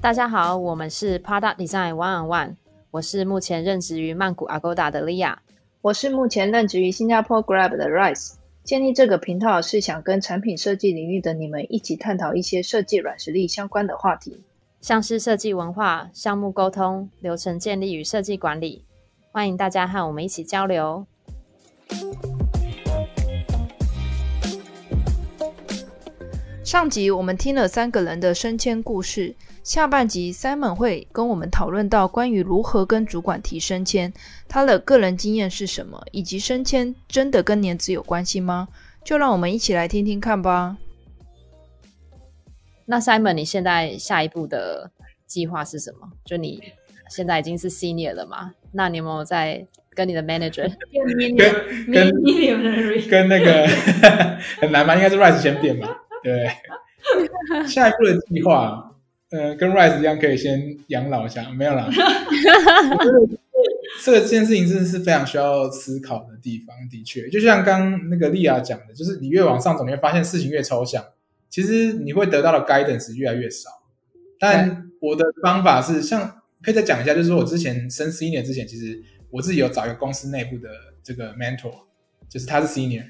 大家好，我们是 Product Design One on One，我是目前任职于曼谷 Agoda 的 Lia，我是目前任职于新加坡 Grab 的 Rice。建立这个频道是想跟产品设计领域的你们一起探讨一些设计软实力相关的话题，像是设计文化、项目沟通、流程建立与设计管理。欢迎大家和我们一起交流。上集我们听了三个人的升迁故事，下半集 Simon 会跟我们讨论到关于如何跟主管提升迁，他的个人经验是什么，以及升迁真的跟年资有关系吗？就让我们一起来听听看吧。那 Simon，你现在下一步的计划是什么？就你现在已经是 Senior 了嘛？那你有没有在跟你的 Manager 跟跟跟那个 很难吗？应该是 Rise 先变吧？对，下一步的计划，呃，跟 Rise 一样，可以先养老一下，没有啦。这个这件事情真的是非常需要思考的地方。的确，就像刚那个莉亚讲的，就是你越往上走，你会发现事情越抽象，其实你会得到的 guidance 越来越少。但我的方法是，像可以再讲一下，就是说我之前升 senior 之前，其实我自己有找一个公司内部的这个 mentor，就是他是 senior。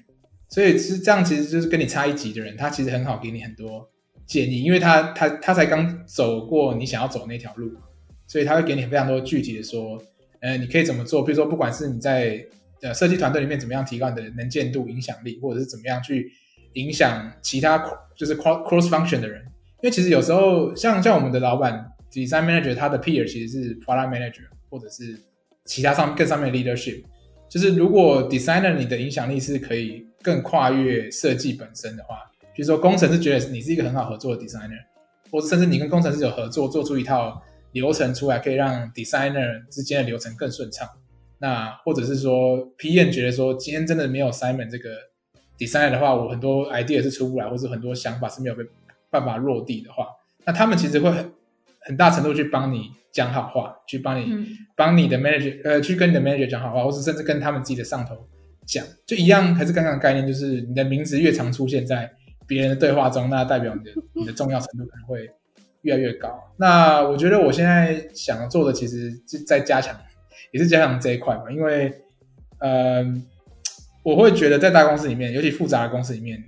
所以是这样，其实就是跟你差一级的人，他其实很好给你很多建议，因为他他他才刚走过你想要走那条路，所以他会给你非常多具体的说，呃，你可以怎么做？比如说，不管是你在呃设计团队里面怎么样提高你的能见度、影响力，或者是怎么样去影响其他就是 cross function 的人，因为其实有时候像像我们的老板 design manager，他的 peer 其实是 product manager，或者是其他上更上面的 leadership，就是如果 designer 你的影响力是可以。更跨越设计本身的话，比如说工程师觉得你是一个很好合作的 designer，或者甚至你跟工程师有合作，做出一套流程出来，可以让 designer 之间的流程更顺畅。那或者是说 PM 觉得说今天真的没有 Simon 这个 designer 的话，我很多 idea 是出不来，或者很多想法是没有被办法落地的话，那他们其实会很很很大程度去帮你讲好话，去帮你帮你的 manager 呃去跟你的 manager 讲好话，或者甚至跟他们自己的上头。讲就一样，还是刚刚的概念，就是你的名字越常出现在别人的对话中，那代表你的你的重要程度可能会越来越高。那我觉得我现在想做的，其实是在加强，也是加强这一块嘛。因为，呃，我会觉得在大公司里面，尤其复杂的公司里面，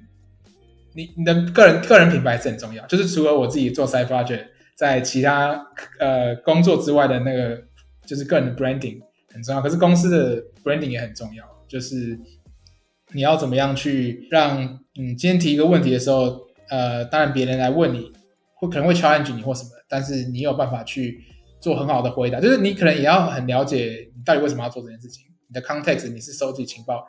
你你的个人个人品牌是很重要。就是除了我自己做 side project，在其他呃工作之外的那个，就是个人的 branding 很重要。可是公司的 branding 也很重要。就是你要怎么样去让嗯，今天提一个问题的时候，呃，当然别人来问你，会可能会 challenge 你或什么，但是你有办法去做很好的回答。就是你可能也要很了解你到底为什么要做这件事情，你的 context 你是收集情报，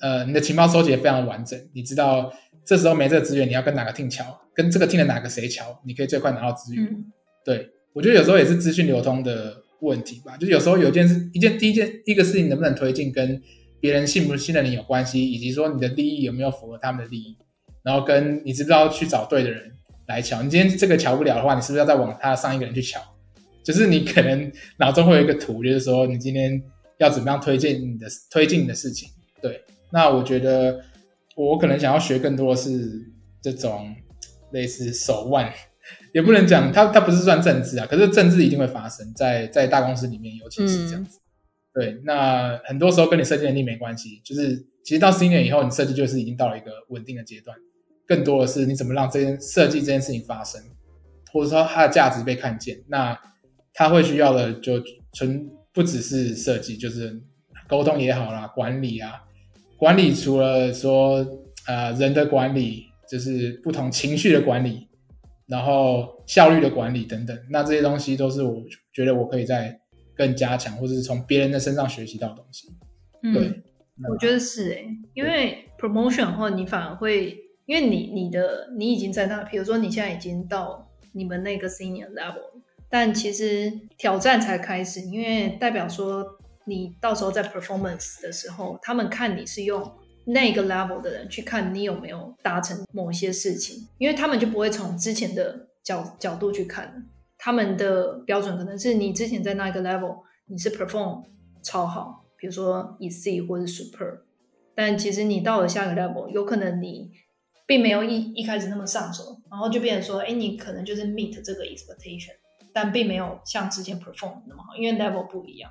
呃，你的情报收集也非常完整，你知道这时候没这个资源，你要跟哪个 team 桥，跟这个 team 的哪个谁桥，你可以最快拿到资源。对我觉得有时候也是资讯流通的问题吧，就是有时候有一件事，一件第一件一个事情能不能推进跟。别人信不信任你有关系，以及说你的利益有没有符合他们的利益，然后跟你知不知道去找对的人来瞧。你今天这个瞧不了的话，你是不是要再往他上一个人去瞧？就是你可能脑中会有一个图，就是说你今天要怎么样推荐你的推进你的事情。对，那我觉得我可能想要学更多的是这种类似手腕，也不能讲它它不是算政治啊，可是政治一定会发生在在大公司里面，尤其是这样子。对，那很多时候跟你设计能力没关系，就是其实到 senior 以后，你设计就是已经到了一个稳定的阶段，更多的是你怎么让这件设计这件事情发生，或者说它的价值被看见。那他会需要的就纯不只是设计，就是沟通也好啦，管理啊，管理除了说呃人的管理，就是不同情绪的管理，然后效率的管理等等，那这些东西都是我觉得我可以在。更加强，或者是从别人的身上学习到东西。对，我觉得是哎，因为 promotion 后，你反而会，因为你你的你已经在那，比如说你现在已经到你们那个 senior level，但其实挑战才开始，因为代表说你到时候在 performance 的时候，他们看你是用那个 level 的人去看你有没有达成某些事情，因为他们就不会从之前的角角度去看。他们的标准可能是你之前在那一个 level，你是 perform 超好，比如说以 C 或者 Super，但其实你到了下个 level，有可能你并没有一一开始那么上手，然后就变成说，哎，你可能就是 meet 这个 expectation，但并没有像之前 perform 那么好，因为 level 不一样，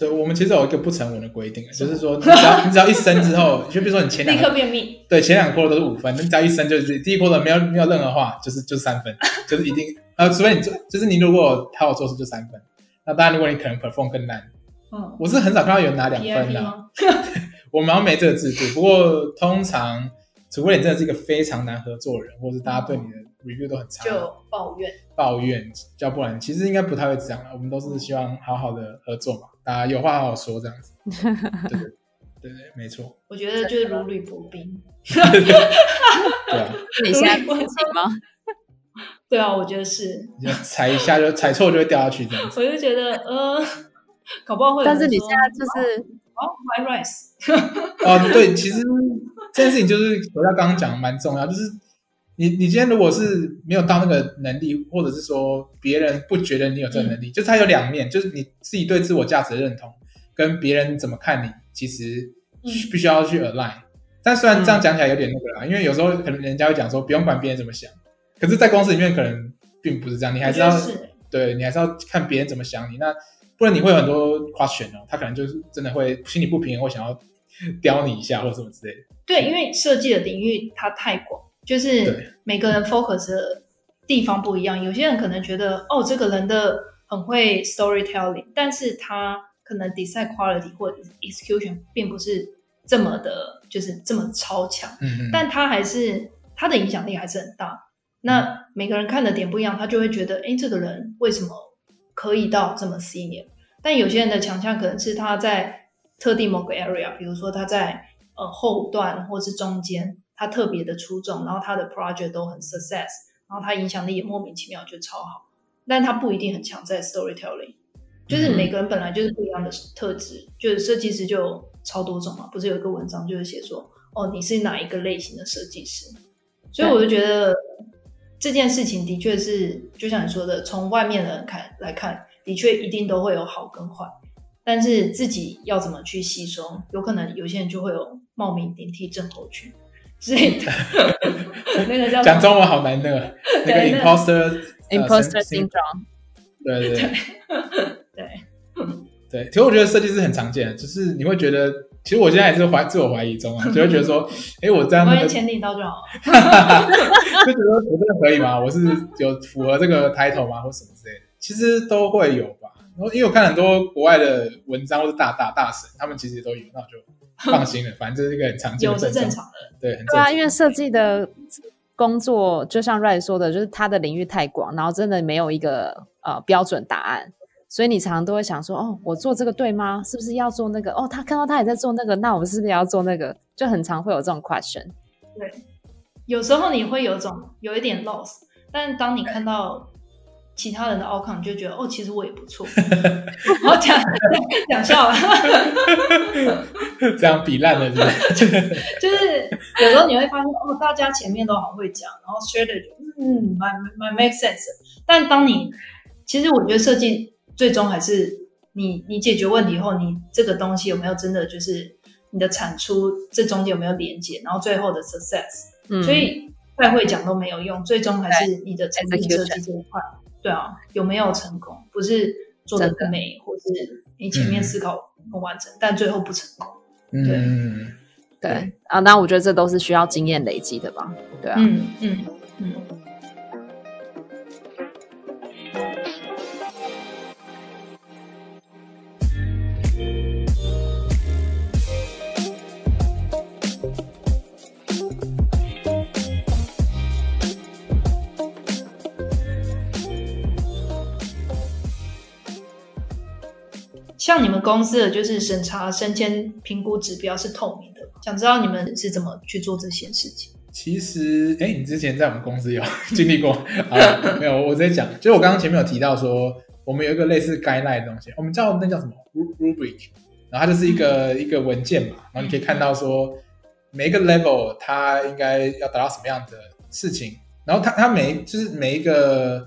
对，我们其实有一个不成文的规定，就是说你只要你只要一升之后，就比如说你前两个立刻变 meet。对前两个 quarter 都是五分，你只要一升就是第一 quarter 没有没有任何话，就是就是三分，就是一定呃，除非你做就是你如果他有做事就三分，那当然如果你可能 perform 更烂，嗯。我是很少看到有人拿两分的、我们好像没这个制度，不过通常除非你真的是一个非常难合作的人，或者大家对你的 review 都很差，就抱怨。抱怨，要不然其实应该不太会这样了。我们都是希望好好的合作嘛，大家有话好好说这样子。对对对对，没错，我觉得就是如履薄冰。对啊，你现在不行吗？对啊，我觉得是，你就踩一下就踩错就会掉下去这样子。我就觉得呃，搞不好会。但是你现在就是哦，my rice，哦，对，其实这件事情就是回到刚刚讲的蛮重要，就是你你今天如果是没有到那个能力，或者是说别人不觉得你有这个能力，就是它有两面，就是你自己对自我价值的认同跟别人怎么看你，其实嗯必须要去 align。但虽然这样讲起来有点那个啦，因为有时候可能人家会讲说不用管别人怎么想，可是，在公司里面可能并不是这样，你还是要对你还是要看别人怎么想你，那不然你会有很多 question 哦，他可能就是真的会心里不平衡，会想要 刁你一下或什么之类的。对，因为设计的领域它太广，就是每个人 focus 的地方不一样。有些人可能觉得，哦，这个人的很会 storytelling，但是他可能 design quality 或者 execution 并不是这么的，就是这么超强。嗯嗯，但他还是他的影响力还是很大。那每个人看的点不一样，他就会觉得，哎，这个人为什么可以到这么 senior？但有些人的强项可能是他在特定某个 area，比如说他在呃后段或是中间，他特别的出众，然后他的 project 都很 success，然后他影响力也莫名其妙就超好，但他不一定很强在 storytelling。就是每个人本来就是不一样的特质，就是设计师就有超多种嘛，不是有一个文章就是写说，哦，你是哪一个类型的设计师？所以我就觉得这件事情的确是，就像你说的，从外面的人看来看，的确一定都会有好跟坏，但是自己要怎么去吸收，有可能有些人就会有冒名顶替症候群之类的，那个叫讲中文好难那个那个 imposter 呃 imposter syn- syndrome，对对对对，对，其实我觉得设计师很常见的，就是你会觉得，其实我现在还是怀自我怀疑中啊，就会觉得说，哎，我这样那个关于签订到就好了。就觉得我真的可以吗？我是有符合这个 title 吗，或什么之类的？其实都会有因为我看很多国外的文章或是大大大神，他们其实都有，那我就放心了。反正这是一个很常见有的症状，是正常的，对，很正对啊，因为设计的工作就像 Ray 说的，就是他的领域太广，然后真的没有一个呃标准答案，所以你常常都会想说，哦，我做这个对吗？是不是要做那个？哦，他看到他也在做那个，那我是不是也要做那个？就很常会有这种 question。对，有时候你会有种有一点 loss，但当你看到其他人的 outcome，你就觉得哦，其实我也不错。然后讲讲笑了，这样比烂了，是不是？就是有时候你会发现哦，大家前面都好会讲，然后 strategy 嗯，蛮蛮 make sense。但当你其实我觉得设计最终还是你你解决问题后，你这个东西有没有真的就是你的产出这中间有没有连接，然后最后的 success。嗯，所以再会讲都没有用，最终还是你的产品设计这一块，对啊，有没有成功？不是做的更美，或是你前面思考很完整，但最后不成功。嗯，对啊，那我觉得这都是需要经验累积的吧？对啊，嗯嗯嗯。像你们公司的就是审查升迁评估指标是透明的，想知道你们是怎么去做这些事情？其实，哎，你之前在我们公司有 经历过啊？没有，我直接讲，就是我刚刚前面有提到说，我们有一个类似 guideline 的东西，我们叫那叫什么 Ru- rubric，然后它就是一个、一个文件嘛，然后你可以看到说每一个 level 它应该要达到什么样的事情，然后它它每就是每一个，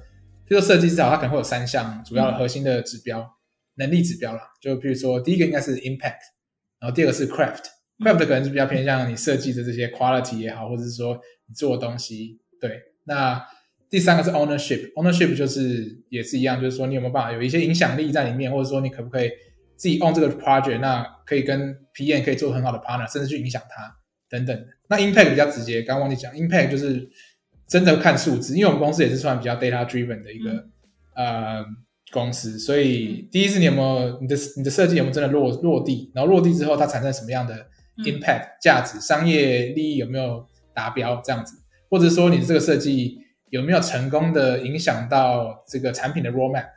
比如说设计师好，它可能会有三项主要的核心的指标，能力指标啦。就比如说，第一个应该是 impact，然后第二个是 craft。craft 可能是比较偏向你设计的这些 quality 也好，或者是说你做的东西。对，那第三个是 ownership。ownership 就是也是一样，就是说你有没有办法有一些影响力在里面，或者说你可不可以自己 own 这个 project，那可以跟 PM 可以做很好的 partner，甚至去影响他等等。那 impact 比较直接，刚刚忘记讲，impact 就是真的看数字，因为我们公司也是算比较 data driven 的一个、呃公司，所以第一是你有没有你的你的设计有没有真的落落地，然后落地之后它产生什么样的 impact 价值，商业利益有没有达标这样子，或者说你的这个设计有没有成功的影响到这个产品的 roadmap，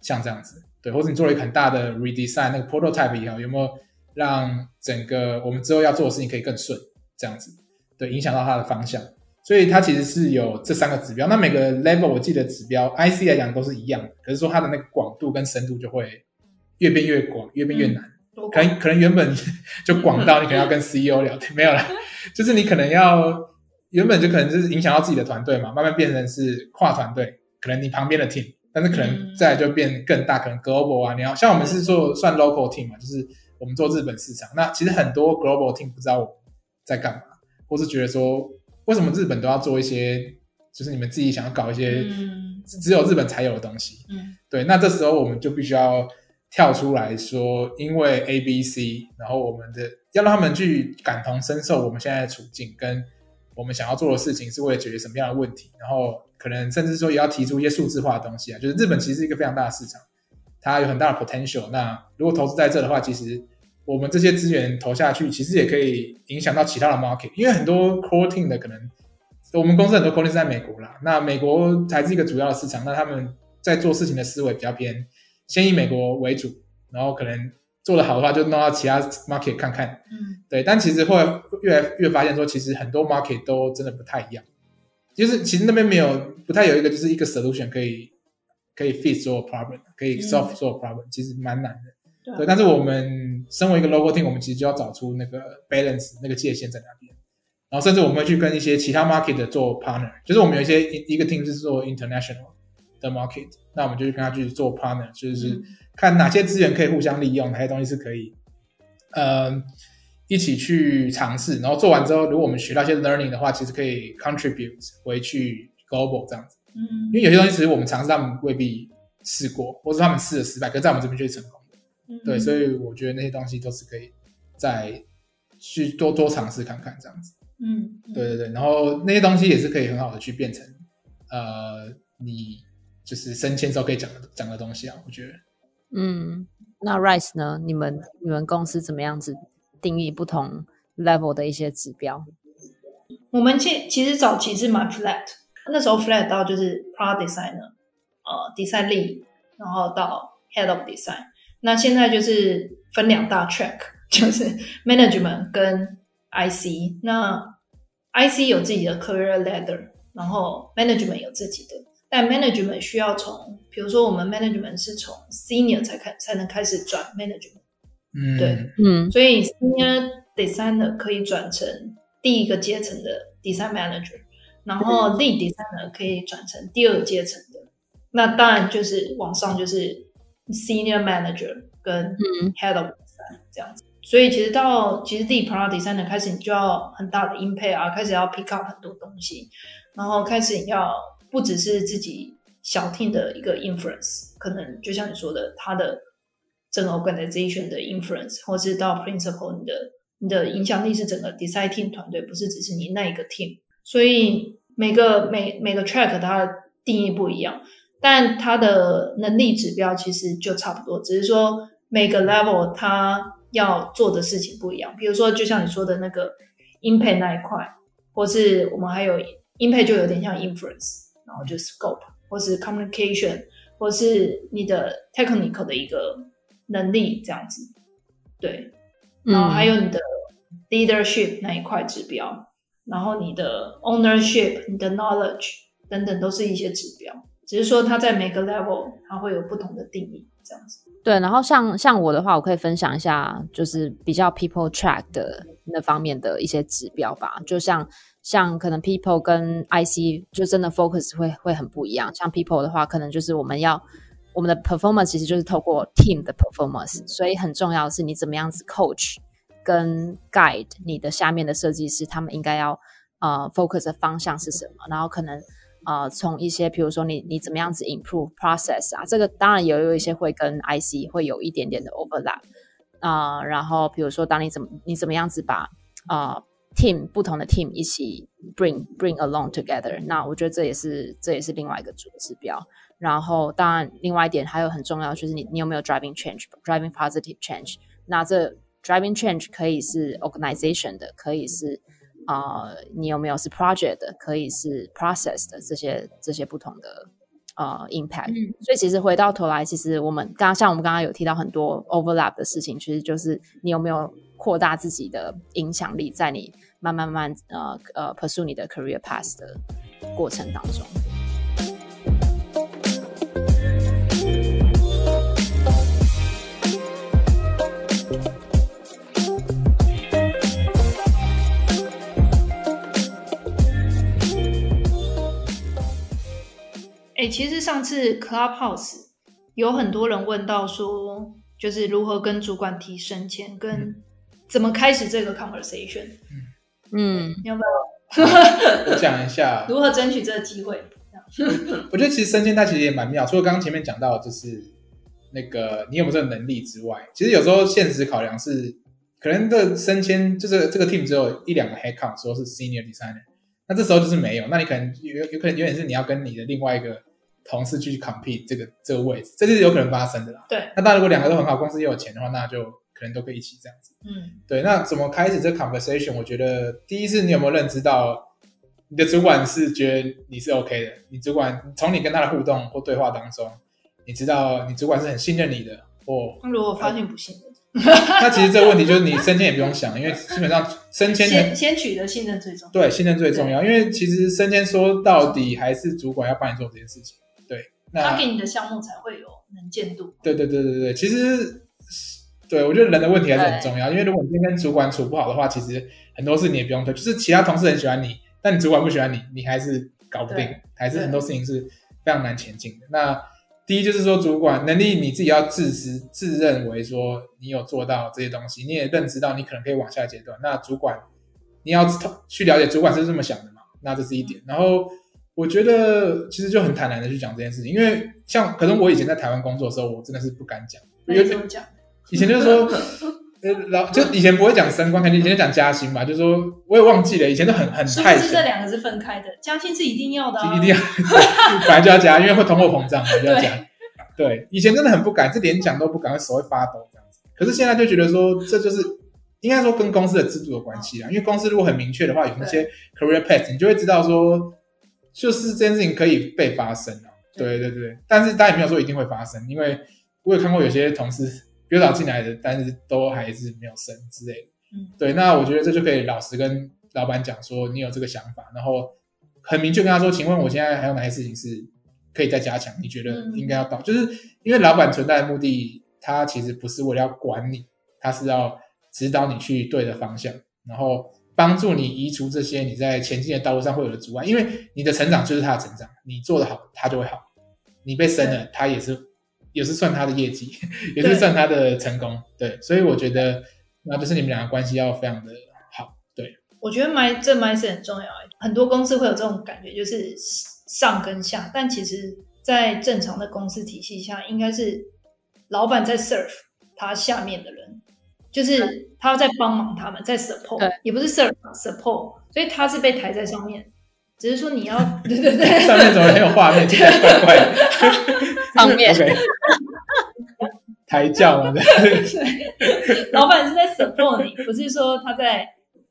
像这样子，对，或者你做了一个很大的 redesign 那个 prototype 也好，有没有让整个我们之后要做的事情可以更顺，这样子，对，影响到它的方向。所以它其实是有这三个指标，那每个 level 我记得指标 IC 来讲都是一样的，可是说它的那个广度跟深度就会越变越广，越变越难。多可能可能原本 就广到你可能要跟 CEO 聊天，没有啦，就是你可能要原本就可能就是影响到自己的团队嘛，慢慢变成是跨团队，可能你旁边的 team，但是可能嗯。再来就变更大，可能 global 啊，你要像我们是做算 local team 嘛，就是我们做日本市场，那其实很多 global team 不知道我们在干嘛，或是觉得说为什么日本都要做一些，就是你们自己想要搞一些嗯只只有日本才有的东西，嗯对，那这时候我们就必须要跳出来说，因为 A、B、C，然后我们的要让他们去感同身受我们现在的处境，跟我们想要做的事情是为了解决什么样的问题，然后可能甚至说也要提出一些数字化的东西啊。就是日本其实是一个非常大的市场，它有很大的 potential。那如果投资在这的话，其实我们这些资源投下去，其实也可以影响到其他的 market，因为很多 core team 的可能我们公司很多 core team 是在美国啦，那美国才是一个主要的市场，那他们在做事情的思维比较偏先以美国为主，然后可能做得好的话就弄到其他 market 看看，嗯。对，但其实会越来越发现说，其实很多 market 都真的不太一样，就是其实那边没有不太有一个就是一个 solution 可以可以 fit 所有 problem，可以 solve 所有 problem，、其实蛮难的。对但是我们身为一个 local team，我们其实就要找出那个 balance 那个界限在哪边，然后甚至我们会去跟一些其他 market 的做 partner，就是我们有一些一一个 team 是做 international 的 market，那我们就去跟他去做 partner，就是嗯。看哪些资源可以互相利用，哪些东西是可以，呃，一起去尝试，然后做完之后，如果我们学到一些 learning 的话，其实可以 contribute 回去 global 这样子。嗯。因为有些东西其实我们尝试，他们未必试过，或者他们试了失败，可是在我们这边就是成功。的。嗯对，所以我觉得那些东西都是可以再去多多尝试看看这样子。嗯对对对，然后那些东西也是可以很好的去变成呃你就是升迁时候可以讲的讲的东西啊，我觉得。嗯，那 Rice 呢？你们你们公司怎么样子定义不同 level 的一些指标？我们其其实早期是蛮 flat，那时候 flat 到就是 product designer，呃，design lead，然后到 head of design。那现在就是分两大 track，就是 management 跟 IC。那 IC 有自己的 career ladder，然后 management 有自己的，但 management 需要从，比如说我们 management 是从 senior 才开才能开始转 management。嗯，对嗯所以 senior designer 可以转成第一个阶层的 design manager，然后 lead designer 可以转成第二阶层的。那当然就是往上就是 senior manager 跟嗯 head of design 这样子。所以其实到其实 lead product designer 开始，你就要很大的 impact 啊，开始要 pick up 很多东西，然后开始你要不只是自己小 team 的一个 influence，可能就像你说的，他的整个 organization 的 influence，或是到 principal 你的你的影响力是整个 design team 团队，不是只是你那一个 team。所以每个每每个 track 它的定义不一样，但它的能力指标其实就差不多，只是说每个 level 它要做的事情不一样。比如说，就像你说的那个 impact 那一块，或是我们还有 impact 就有点像 influence，然后就 scope，或是 communication，或是你的 technical 的一个能力这样子。对，然后还有你的 leadership 那一块指标，然后你的 ownership、你的 knowledge 等等都是一些指标，只是说它在每个 level 它会有不同的定义，这样子。对，然后像像我的话，我可以分享一下，就是比较 people track 的那方面的一些指标吧。就像像可能 people 跟 IC 就真的 focus 会会很不一样。像 people 的话，可能就是我们要我们的 performance 其实就是透过 team 的 performance，所以很重要的是你怎么样子 coach 跟 guide 你的下面的设计师，他们应该要呃 focus 的方向是什么，然后可能呃从一些比如说你你怎么样子 improve process 啊，这个当然也有一些会跟 IC 会有一点点的 overlap 啊、然后比如说当你怎么你怎么样子把啊、team 不同的 team 一起 bring bring along together，那我觉得这也是这也是另外一个主指标。然后当然另外一点还有很重要就是你你有没有 driving change，driving positive change。那这 driving change 可以是 organization 的，可以是啊、呃你有没有是 project 的，可以是 process 的这些这些不同的呃 impact。嗯所以其实回到头来，其实我们刚刚像我们刚刚有提到很多 overlap 的事情，其实就是你有没有扩大自己的影响力，在你慢慢慢呃呃 pursue 你的 career path 的过程当中。哎、其实上次 Clubhouse 有很多人问到说，就是如何跟主管提升迁，跟怎么开始这个 conversation，嗯，你要不要？我 讲一下，如何争取这个机会？我觉得其实升迁它其实也蛮妙，除了刚刚前面讲到就是那个你有没有这个能力之外，其实有时候现实考量是，可能这升迁就是这个 team 只有一两个 head count 说是 senior designer，那这时候就是没有，那你可能有有可能有点是你要跟你的另外一个同事去 compete 这个这个位置，这是有可能发生的啦。对，那当然如果两个都很好，公司又有钱的话，那就可能都可以一起这样子。嗯，对，那怎么开始这 conversation？我觉得第一是你有没有认知到你的主管是觉得你是 OK 的，你主管从你跟他的互动或对话当中，你知道你主管是很信任你的，或那如果发现不信任，那其实这个问题就是你升迁也不用想，因为基本上升迁先很先取得信任最重要。对信任最重要，因为其实升迁说到底还是主管要帮你做这件事情。他给你的项目才会有能见度。对对对对对，其实对我觉得人的问题还是很重要，因为如果你今天跟主管处不好的话，其实很多事你也不用推，就是其他同事很喜欢你，但你主管不喜欢你，你还是搞不定对，还是很多事情是非常难前进的。那第一就是说，主管能力你自己要自知自认为说你有做到这些东西，你也认知到你可能可以往下阶段。那主管你要去了解主管是这么想的嘛？那这是一点。然后我觉得其实就很坦然的去讲这件事情，因为像可能我以前在台湾工作的时候，我真的是不敢讲？以前就是说，呃，老就以前不会讲升官，肯定以前就讲加薪嘛，就是说我也忘记了，以前都很很是不太是这两个是分开的？加薪是一定要的、啊，一定要 本来就要加，因为会通货膨胀，就要加。对，以前真的很不敢，是连讲都不敢，会手会发抖这样子。可是现在就觉得说，这就是应该说跟公司的制度有关系啊，因为公司如果很明确的话，有那些 career path，你就会知道说，就是这件事情可以被发生啊。对对对，但是当然也没有说一定会发生，因为我有看过有些同事比较早进来的，但是都还是没有生之类的。嗯，对，那我觉得这就可以老实跟老板讲说，你有这个想法，然后很明确跟他说，请问我现在还有哪些事情是可以再加强？你觉得应该要到？就是因为老板存在的目的，他其实不是为了要管你，他是要指导你去对的方向，然后帮助你移除这些你在前进的道路上会有的阻碍。因为你的成长就是他的成长，你做得好，他就会好；你被升了，他也是也是算他的业绩，也是算他的成功。对，所以我觉得那就是你们两个关系要非常的好。对，我觉得 my 这 mindset 很重要欸。很多公司会有这种感觉，就是上跟下，但其实，在正常的公司体系下，应该是老板在 serve 他下面的人，就是他在帮忙他们，在 support，也不是 serve support，所以他是被抬在上面，只是说你要 对对对，上面怎么没有画面，怪怪的。上面。OK，抬轿嘛，对，老板是在 support 你，不是说他在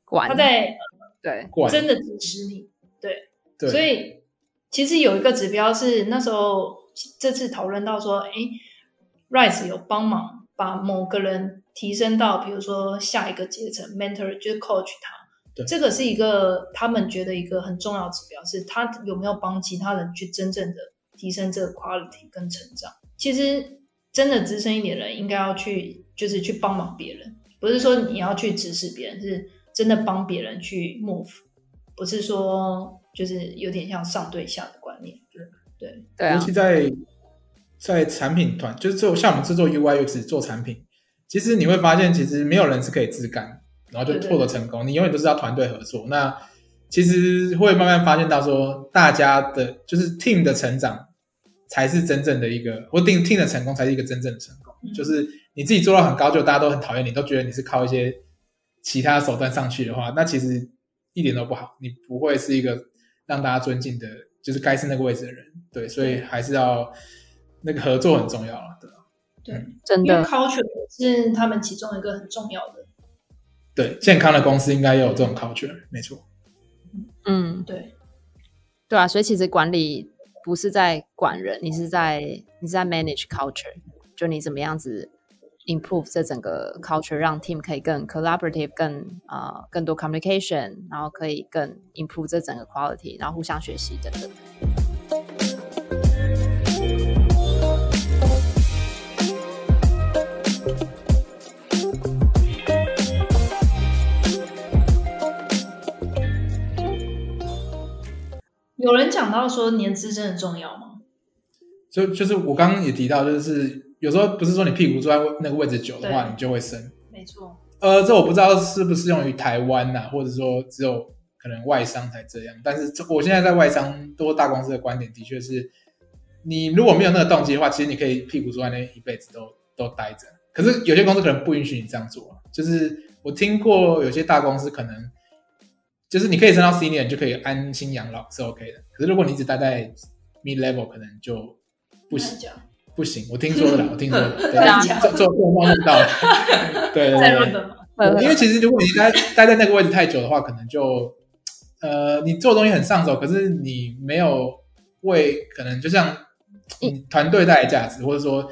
管他在对。管。真的支持你，对。对，所以其实有一个指标是那时候这次讨论到说，哎，Rise 有帮忙把某个人提升到，比如说下一个阶层，mentor 就是 coach 他。对这个是一个他们觉得一个很重要的指标，是他有没有帮其他人去真正的提升这个 quality 跟成长。其实真的资深一点的人应该要去，就是去帮忙别人，不是说你要去指使别人，是真的帮别人去 move，不是说就是有点像上对下的观念。对，对啊尤其，在在产品团，就是做像我们制作 UI UX 做产品，其实你会发现，其实没有人是可以自干，然后就获得成功。你永远都是要团队合作。那其实会慢慢发现到说，大家的就是 team 的成长才是真正的一个，或定 team 的成功才是一个真正的成功。就是你自己做到很高，就大家都很讨厌你，都觉得你是靠一些其他手段上去的话，那其实一点都不好。你不会是一个让大家尊敬的，就是该是那个位置的人。对，所以还是要那个合作很重要了，对吧？对，真因为的 culture 是他们其中一个很重要的。对，健康的公司应该也有这种 culture，没错。嗯，对，对啊，所以其实管理不是在管人，你是在你是在 manage culture，就你怎么样子 improve 这整个 culture，让 team 可以更 collaborative，更呃更多 communication，然后可以更 improve 这整个 quality，然后互相学习等等。人讲到说年资真的重要吗？就就是我刚刚也提到，就是有时候不是说你屁股坐在那个位置久的话，你就会生。没错，呃，这我不知道适不适用于台湾呐、或者说只有可能外商才这样。但是这我现在在外商多大公司的观点，的确是，你如果没有那个动机的话，其实你可以屁股坐在那一辈子都都待着。可是有些公司可能不允许你这样做啊，就是我听过有些大公司可能，就是你可以升到 senior，你就可以安心养老是 OK 的。可是如果你一直待在 mid level，可能就不行。不行，我听说的啦，我听说的，做做做梦梦到 的，对对对因为其实如果你待待在那个位置太久的话，可能就呃，你做东西很上手，可是你没有为可能就像你团队带来价值，或者说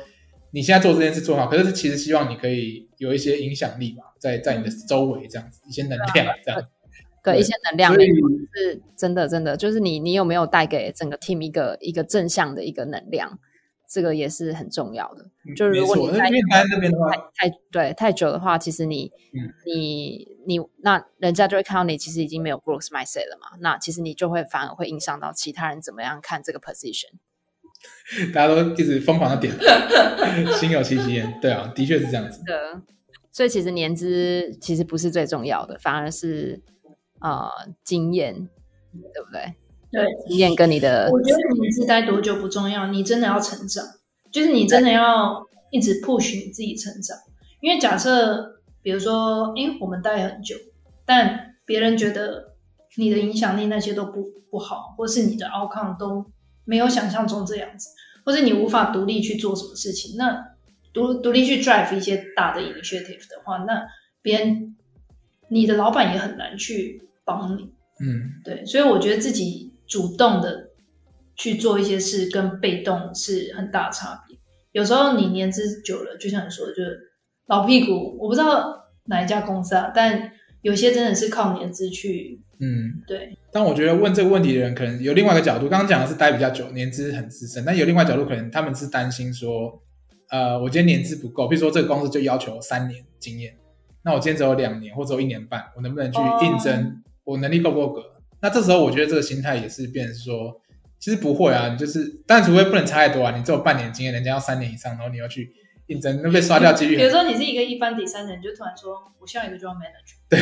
你现在做这件事做好，可是其实希望你可以有一些影响力嘛，在在你的周围这样子，一些能量这样。对一些能量是真的，真的就是你，你有没有带给整个 team 一个一个正向的一个能量，这个也是很重要的。就是如果，因你在那边的话，太太对太久的话，其实你、嗯你你那人家就会看到你其实已经没有 growth mindset 了嘛，那其实你就会反而会影响到其他人怎么样看这个 position。大家都一直疯狂的点，心有戚戚焉。对啊，的确是这样子。的，所以其实年资其实不是最重要的，反而是呃经验，对不对？对，经验跟你的我觉得你是待多久不重要，你真的要成长，就是你真的要一直 push 你自己成长。因为假设，比如说，诶，我们待很久，但别人觉得你的影响力那些都不不好，或是你的 outcome 都没有想象中这样子，或者你无法独立去做什么事情，那独独立去 drive 一些大的 initiative 的话，那别人你的老板也很难去帮你。嗯，对，所以我觉得自己主动的去做一些事，跟被动是很大差别。有时候你年资久了，就像你说的，就是老屁股。我不知道哪一家公司啊，但有些真的是靠年资去嗯，对但我觉得问这个问题的人，可能有另外一个角度。刚刚讲的是待比较久，年资很资深，但有另外角度，可能他们是担心说，呃，我今天年资不够，比如说这个公司就要求三年经验，那我今天只有两年或者有一年半，我能不能去应征？我能力够不够格？那这时候我觉得这个心态也是变成说，其实不会啊，你就是，但除非不能差太多啊，你只有半年经验，人家要三年以上，然后你要去应征，那被刷掉几率比如说你是一个一般第三人，你就突然说我下一个就要 manager，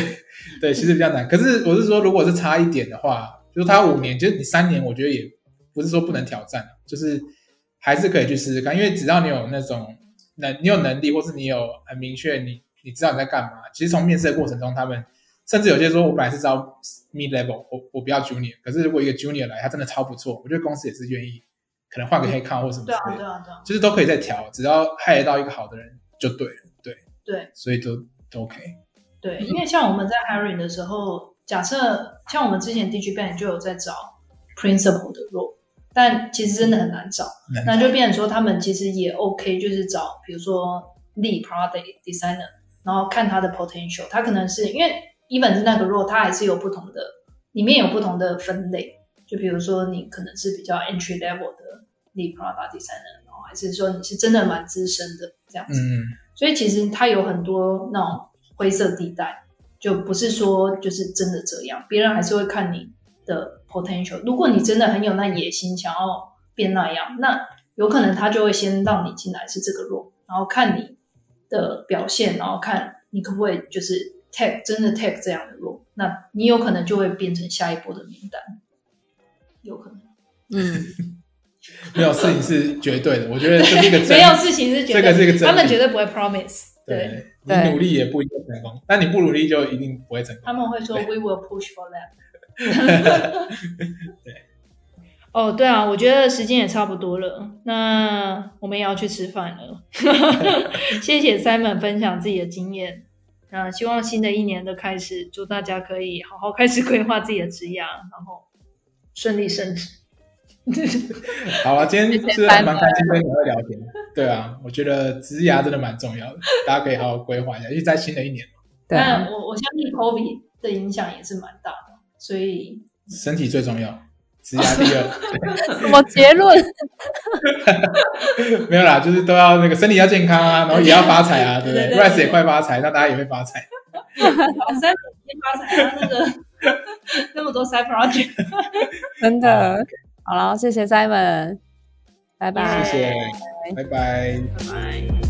对，其实比较难。可是我是说，如果是差一点的话，就是他五年，就是你三年，我觉得也不是说不能挑战，就是还是可以去试试看。因为只要你有那种能，你有能力，或是你有很明确，你你知道你在干嘛。其实从面试的过程中，他们甚至有些说，我本来是招 mid level，我我不要 junior。可是如果一个 junior 来，他真的超不错，我觉得公司也是愿意，可能换个黑靠或什么之对啊类的，对啊对啊，就是都可以再调，只要害得到一个好的人就对了。对，对所以都都 OK。对，因为像我们在 hiring 的时候，假设像我们之前 DG Bank 就有在找 principal 的 role，但其实真的很难找。那就变成说，他们其实也 OK，就是找比如说 lead product designer，然后看他的 potential，他可能是因为 even 是那个 role，它还是有不同的，里面有不同的分类，就比如说你可能是比较 entry level 的 lead product designer，然后还是说你是真的蛮资深的这样子，嗯，所以其实它有很多那种灰色地带，就不是说就是真的这样，别人还是会看你的 potential。如果你真的很有那野心，想要变那样，那有可能他就会先让你进来是这个 role，然后看你的表现，然后看你可不可以就是 take 真的 take 这样的 role，那你有可能就会变成下一波的名单，有可能。嗯，没有事情是绝对的，我觉得这是一个 真没有事情是绝对，这个是一个真理他们绝对不会 promise，对，对，你努力也不一定成功，但你不努力就一定不会成功。他们会说 we will push for that 对。哦，对啊，我觉得时间也差不多了，那我们也要去吃饭了。谢谢 Simon 分享自己的经验。那希望新的一年的开始，祝大家可以好好开始规划自己的职业，然后顺利升职。好啊，今天是还蛮开心跟你们聊天。对啊，我觉得职涯真的蛮重要的，大家可以好好规划一下，因为在新的一年，对啊，但我我相信 COVID 的影响也是蛮大的，所以身体最重要，职涯第二。什么结论？没有啦，就是都要那个身体要健康啊，然后也要发财啊，对不对？Rice 也快发财，那大家也会发财。三天发财啊，那个那么多 side project，真的。好了，谢谢 Simon，拜拜。谢谢，拜拜。拜拜。